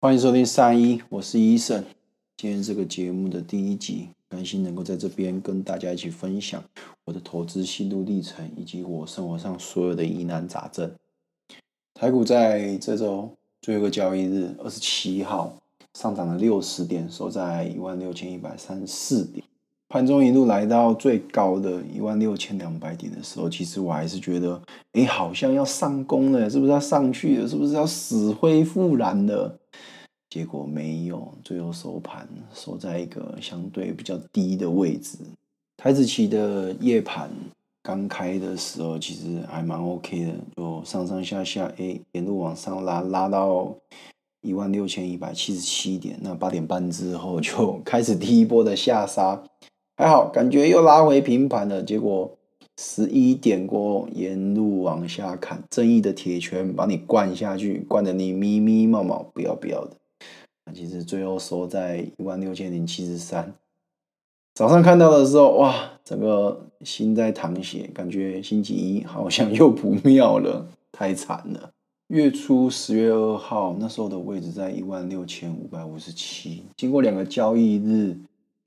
欢迎收听三一，我是医生。今天这个节目的第一集，开心能够在这边跟大家一起分享我的投资心路历程，以及我生活上所有的疑难杂症。台股在这周最后一个交易日，二十七号上涨了六十点，收在一万六千一百三十四点。盘中一路来到最高的一万六千两百点的时候，其实我还是觉得，哎，好像要上攻了，是不是要上去了？是不是要死灰复燃了？结果没有，最后收盘收在一个相对比较低的位置。台子期的夜盘刚开的时候，其实还蛮 OK 的，就上上下下，哎，沿路往上拉，拉到一万六千一百七十七点。那八点半之后就开始第一波的下杀，还好，感觉又拉回平盘了。结果十一点过，沿路往下砍，正义的铁拳把你灌下去，灌得你咪咪冒冒，不要不要的。其实最后收在一万六千零七十三。早上看到的时候，哇，整个心在淌血，感觉星期一好像又不妙了，太惨了。月初十月二号那时候的位置在一万六千五百五十七，经过两个交易日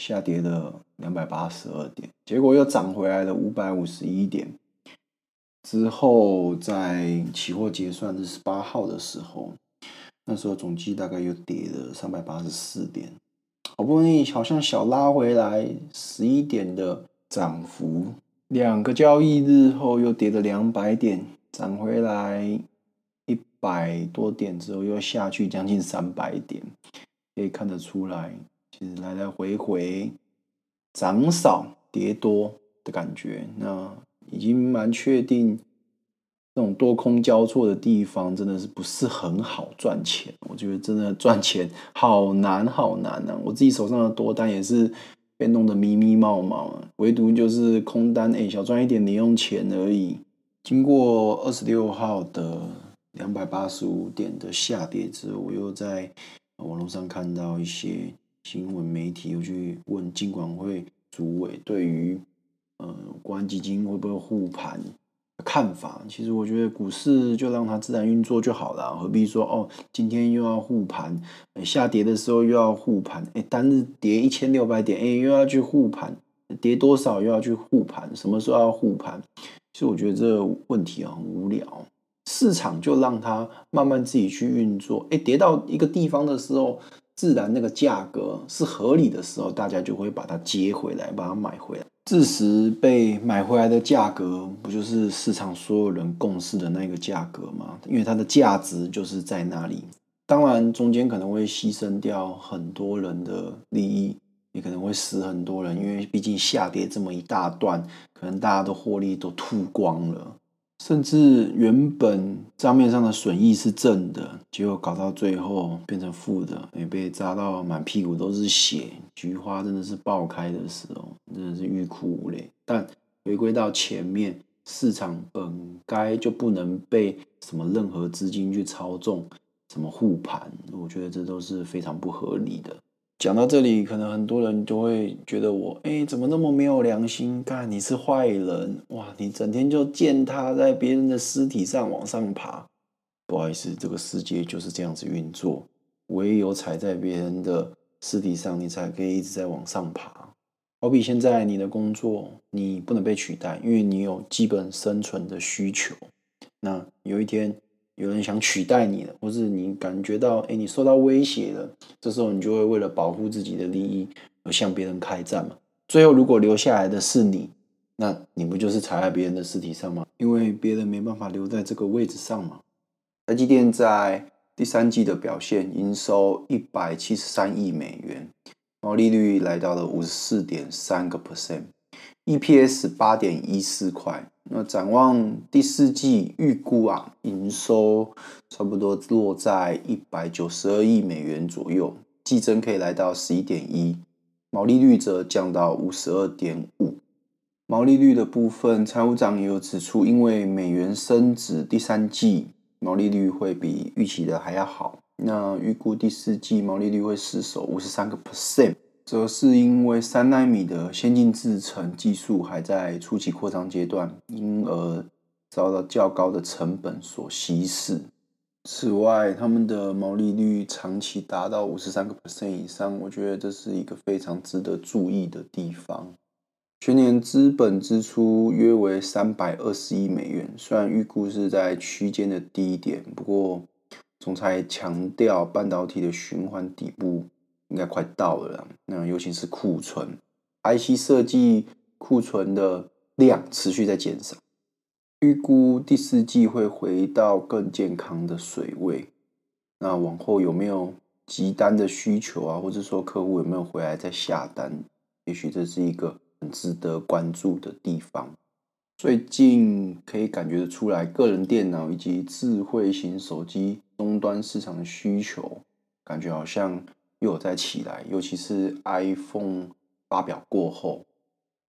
下跌了两百八十二点，结果又涨回来了五百五十一点。之后在期货结算的十八号的时候。那时候总计大概又跌了三百八十四点，好不容易好像小拉回来十一点的涨幅，两个交易日后又跌了两百点，涨回来一百多点之后又下去将近三百点，可以看得出来，其实来来回回涨少跌多的感觉，那已经蛮确定。这种多空交错的地方真的是不是很好赚钱，我觉得真的赚钱好难好难啊！我自己手上的多单也是被弄得咪咪冒冒，唯独就是空单，哎，小赚一点零用钱而已。经过二十六号的两百八十五点的下跌之后，我又在网络上看到一些新闻媒体又去问金管会主委，对于呃国安基金会不会护盘？看法，其实我觉得股市就让它自然运作就好了，何必说哦，今天又要护盘，下跌的时候又要护盘，哎，单日跌一千六百点，哎，又要去护盘，跌多少又要去护盘，什么时候要护盘？其实我觉得这个问题很无聊，市场就让它慢慢自己去运作，哎，跌到一个地方的时候，自然那个价格是合理的时候，大家就会把它接回来，把它买回来。事实被买回来的价格，不就是市场所有人共识的那个价格吗？因为它的价值就是在那里。当然，中间可能会牺牲掉很多人的利益，也可能会死很多人，因为毕竟下跌这么一大段，可能大家的获利都吐光了。甚至原本账面上的损益是正的，结果搞到最后变成负的，也被砸到满屁股都是血，菊花真的是爆开的时候，真的是欲哭无泪。但回归到前面，市场本该就不能被什么任何资金去操纵，什么护盘，我觉得这都是非常不合理的。讲到这里，可能很多人就会觉得我，哎，怎么那么没有良心？干，你是坏人哇！你整天就践踏在别人的尸体上往上爬。不好意思，这个世界就是这样子运作，唯有踩在别人的尸体上，你才可以一直在往上爬。好比现在你的工作，你不能被取代，因为你有基本生存的需求。那有一天，有人想取代你了，或是你感觉到，哎，你受到威胁了，这时候你就会为了保护自己的利益而向别人开战嘛。最后，如果留下来的是你，那你不就是踩在别人的尸体上吗？因为别人没办法留在这个位置上嘛。台积电在第三季的表现，营收一百七十三亿美元，毛利率来到了五十四点三个 percent，EPS 八点一四块。那展望第四季预估啊，营收差不多落在一百九十二亿美元左右，季增可以来到十一点一，毛利率则降到五十二点五。毛利率的部分，财务长也有指出，因为美元升值，第三季毛利率会比预期的还要好。那预估第四季毛利率会失守五十三个 percent。则是因为三纳米的先进制程技术还在初期扩张阶段，因而遭到较高的成本所稀释。此外，他们的毛利率长期达到五十三个 percent 以上，我觉得这是一个非常值得注意的地方。全年资本支出约为三百二十亿美元，虽然预估是在区间的低点，不过总裁强调半导体的循环底部应该快到了。那尤其是库存，IC 设计库存的量持续在减少。预估第四季会回到更健康的水位。那往后有没有急单的需求啊？或者说客户有没有回来再下单？也许这是一个很值得关注的地方。最近可以感觉得出来，个人电脑以及智慧型手机终端市场的需求，感觉好像又有在起来。尤其是 iPhone 发表过后，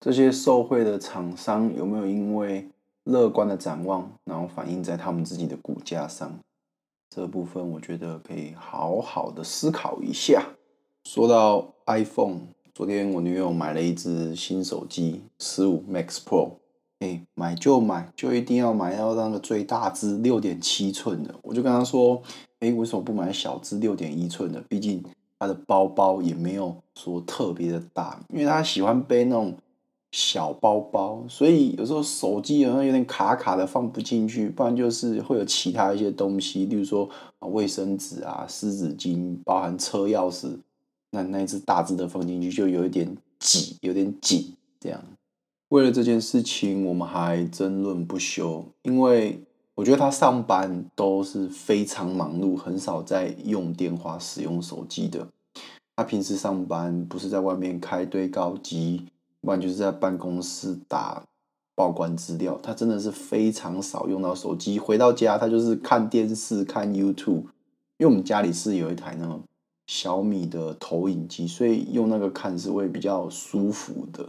这些受惠的厂商有没有因为乐观的展望，然后反映在他们自己的股价上，这部分我觉得可以好好的思考一下。说到 iPhone，昨天我女友买了一支新手机，十五 Max Pro，哎，买就买，就一定要买到那个最大支六点七寸的。我就跟她说，哎，为什么不买小支六点一寸的？毕竟他的包包也没有说特别的大，因为他喜欢背那种。小包包，所以有时候手机好像有点卡卡的放不进去，不然就是会有其他一些东西，例如说啊卫生纸啊、湿纸巾，包含车钥匙，那那一只大只的放进去就有一点挤，有点紧。这样，为了这件事情，我们还争论不休，因为我觉得他上班都是非常忙碌，很少在用电话、使用手机的。他平时上班不是在外面开堆高机。不然就是在办公室打报关资料，他真的是非常少用到手机。回到家，他就是看电视、看 YouTube。因为我们家里是有一台那种小米的投影机，所以用那个看是会比较舒服的。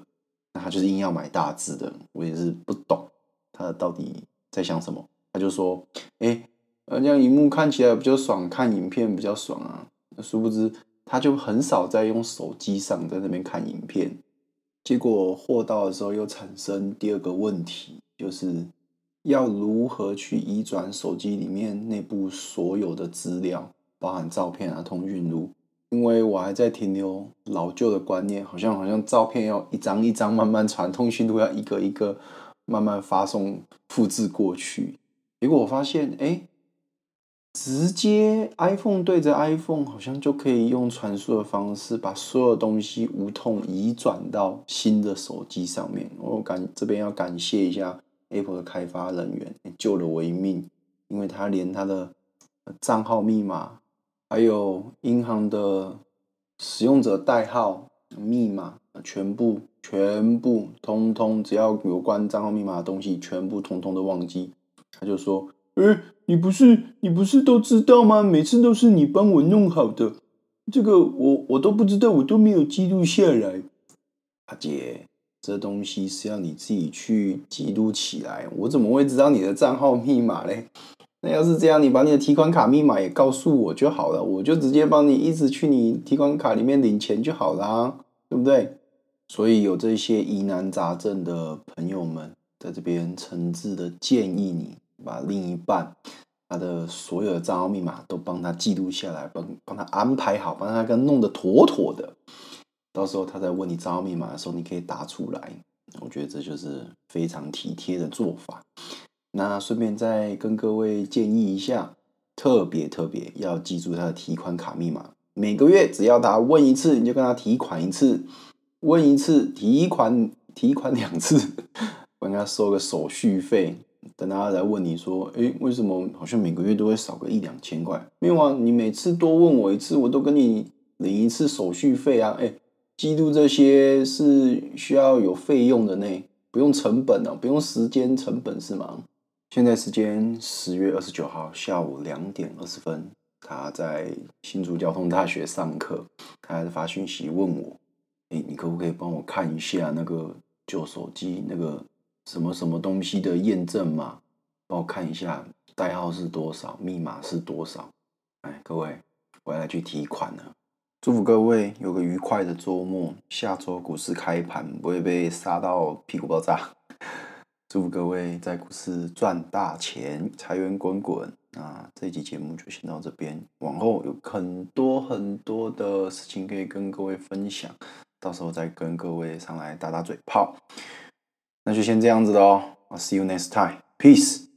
那他就是硬要买大支的，我也是不懂他到底在想什么。他就说：“哎，呃，这样荧幕看起来比较爽，看影片比较爽啊。”殊不知，他就很少在用手机上在那边看影片。结果货到的时候又产生第二个问题，就是要如何去移转手机里面内部所有的资料，包含照片啊、通讯录。因为我还在停留老旧的观念，好像好像照片要一张一张慢慢传，通讯录要一个一个慢慢发送、复制过去。结果我发现，哎。直接 iPhone 对着 iPhone，好像就可以用传输的方式把所有东西无痛移转到新的手机上面。我感这边要感谢一下 Apple 的开发人员，救了我一命，因为他连他的账号密码，还有银行的使用者代号、密码，全部全部通通，只要有关账号密码的东西，全部通通都忘记。他就说。哎，你不是你不是都知道吗？每次都是你帮我弄好的，这个我我都不知道，我都没有记录下来。阿姐，这东西是要你自己去记录起来，我怎么会知道你的账号密码嘞？那要是这样，你把你的提款卡密码也告诉我就好了，我就直接帮你一直去你提款卡里面领钱就好啦，对不对？所以有这些疑难杂症的朋友们，在这边诚挚的建议你。把另一半他的所有的账号密码都帮他记录下来，帮帮他安排好，帮他跟弄得妥妥的。到时候他在问你账号密码的时候，你可以答出来。我觉得这就是非常体贴的做法。那顺便再跟各位建议一下，特别特别要记住他的提款卡密码。每个月只要他问一次，你就跟他提款一次，问一次提款提款两次，帮他收个手续费。等他来问你说，诶，为什么好像每个月都会少个一两千块？没有啊，你每次多问我一次，我都跟你领一次手续费啊。诶，记录这些是需要有费用的呢，不用成本哦，不用时间成本是吗？现在时间十月二十九号下午两点二十分，他在新竹交通大学上课，他还在发讯息问我，诶，你可不可以帮我看一下那个旧手机那个？什么什么东西的验证码，帮我看一下代号是多少，密码是多少。哎，各位，我要去提款了。祝福各位有个愉快的周末，下周股市开盘不会被杀到屁股爆炸。祝福各位在股市赚大钱，财源滚滚。那这期节目就先到这边，往后有很多很多的事情可以跟各位分享，到时候再跟各位上来打打嘴炮。I'll see you next time. Peace.